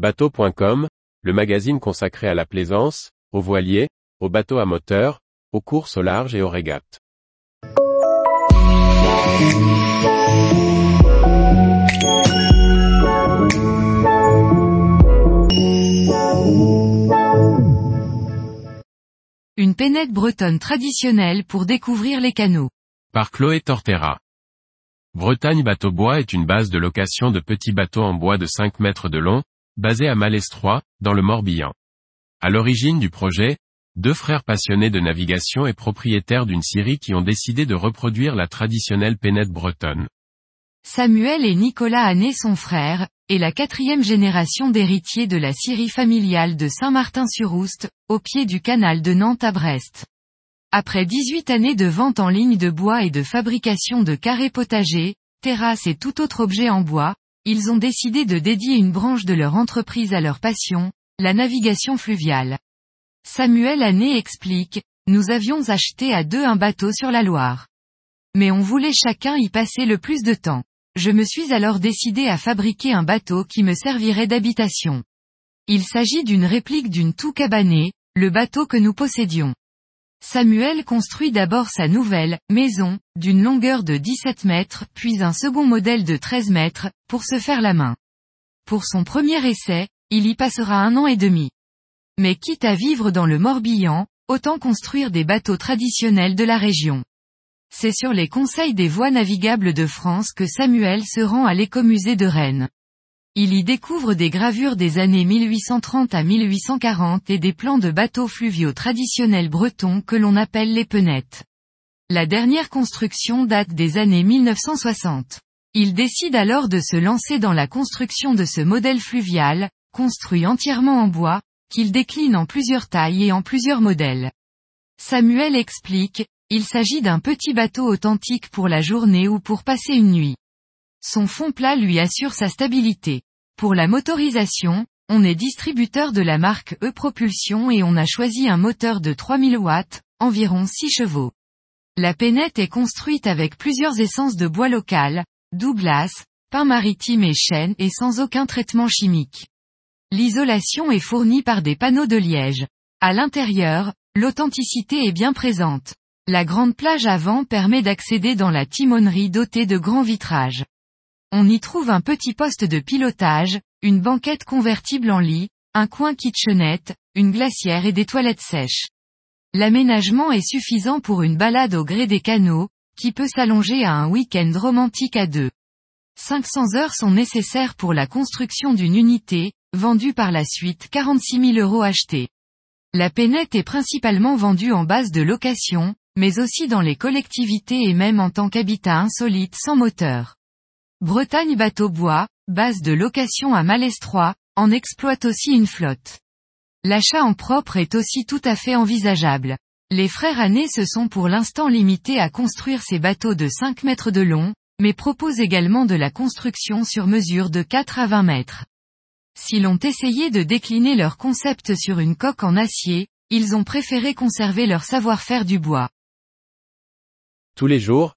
Bateau.com, le magazine consacré à la plaisance, aux voiliers, aux bateaux à moteur, aux courses au large et aux régates. Une pénètre bretonne traditionnelle pour découvrir les canaux. Par Chloé Tortera. Bretagne Bateau Bois est une base de location de petits bateaux en bois de 5 mètres de long, basée à Malestroit, dans le Morbihan. À l'origine du projet, deux frères passionnés de navigation et propriétaires d'une scierie qui ont décidé de reproduire la traditionnelle pénètre bretonne. Samuel et Nicolas Anné sont frères, et la quatrième génération d'héritiers de la scierie familiale de Saint-Martin-sur-Oust, au pied du canal de Nantes à Brest. Après 18 années de vente en ligne de bois et de fabrication de carrés potagers, terrasses et tout autre objet en bois, ils ont décidé de dédier une branche de leur entreprise à leur passion, la navigation fluviale. Samuel Anné explique, nous avions acheté à deux un bateau sur la Loire. Mais on voulait chacun y passer le plus de temps. Je me suis alors décidé à fabriquer un bateau qui me servirait d'habitation. Il s'agit d'une réplique d'une toux cabanée, le bateau que nous possédions. Samuel construit d'abord sa nouvelle maison, d'une longueur de 17 mètres, puis un second modèle de 13 mètres, pour se faire la main. Pour son premier essai, il y passera un an et demi. Mais quitte à vivre dans le Morbihan, autant construire des bateaux traditionnels de la région. C'est sur les conseils des voies navigables de France que Samuel se rend à l'écomusée de Rennes. Il y découvre des gravures des années 1830 à 1840 et des plans de bateaux fluviaux traditionnels bretons que l'on appelle les penettes. La dernière construction date des années 1960. Il décide alors de se lancer dans la construction de ce modèle fluvial, construit entièrement en bois, qu'il décline en plusieurs tailles et en plusieurs modèles. Samuel explique, il s'agit d'un petit bateau authentique pour la journée ou pour passer une nuit. Son fond plat lui assure sa stabilité. Pour la motorisation, on est distributeur de la marque E-Propulsion et on a choisi un moteur de 3000 watts, environ 6 chevaux. La pénette est construite avec plusieurs essences de bois local, Douglas, pain maritime et chêne et sans aucun traitement chimique. L'isolation est fournie par des panneaux de liège. À l'intérieur, l'authenticité est bien présente. La grande plage avant permet d'accéder dans la timonerie dotée de grands vitrages. On y trouve un petit poste de pilotage, une banquette convertible en lit, un coin kitchenette, une glacière et des toilettes sèches. L'aménagement est suffisant pour une balade au gré des canaux, qui peut s'allonger à un week-end romantique à deux. 500 heures sont nécessaires pour la construction d'une unité, vendue par la suite 46 000 euros achetés. La pénette est principalement vendue en base de location, mais aussi dans les collectivités et même en tant qu'habitat insolite sans moteur. Bretagne Bateau Bois, base de location à Malestroit, en exploite aussi une flotte. L'achat en propre est aussi tout à fait envisageable. Les frères Années se sont pour l'instant limités à construire ces bateaux de 5 mètres de long, mais proposent également de la construction sur mesure de 4 à 20 mètres. S'ils ont essayé de décliner leur concept sur une coque en acier, ils ont préféré conserver leur savoir-faire du bois. Tous les jours,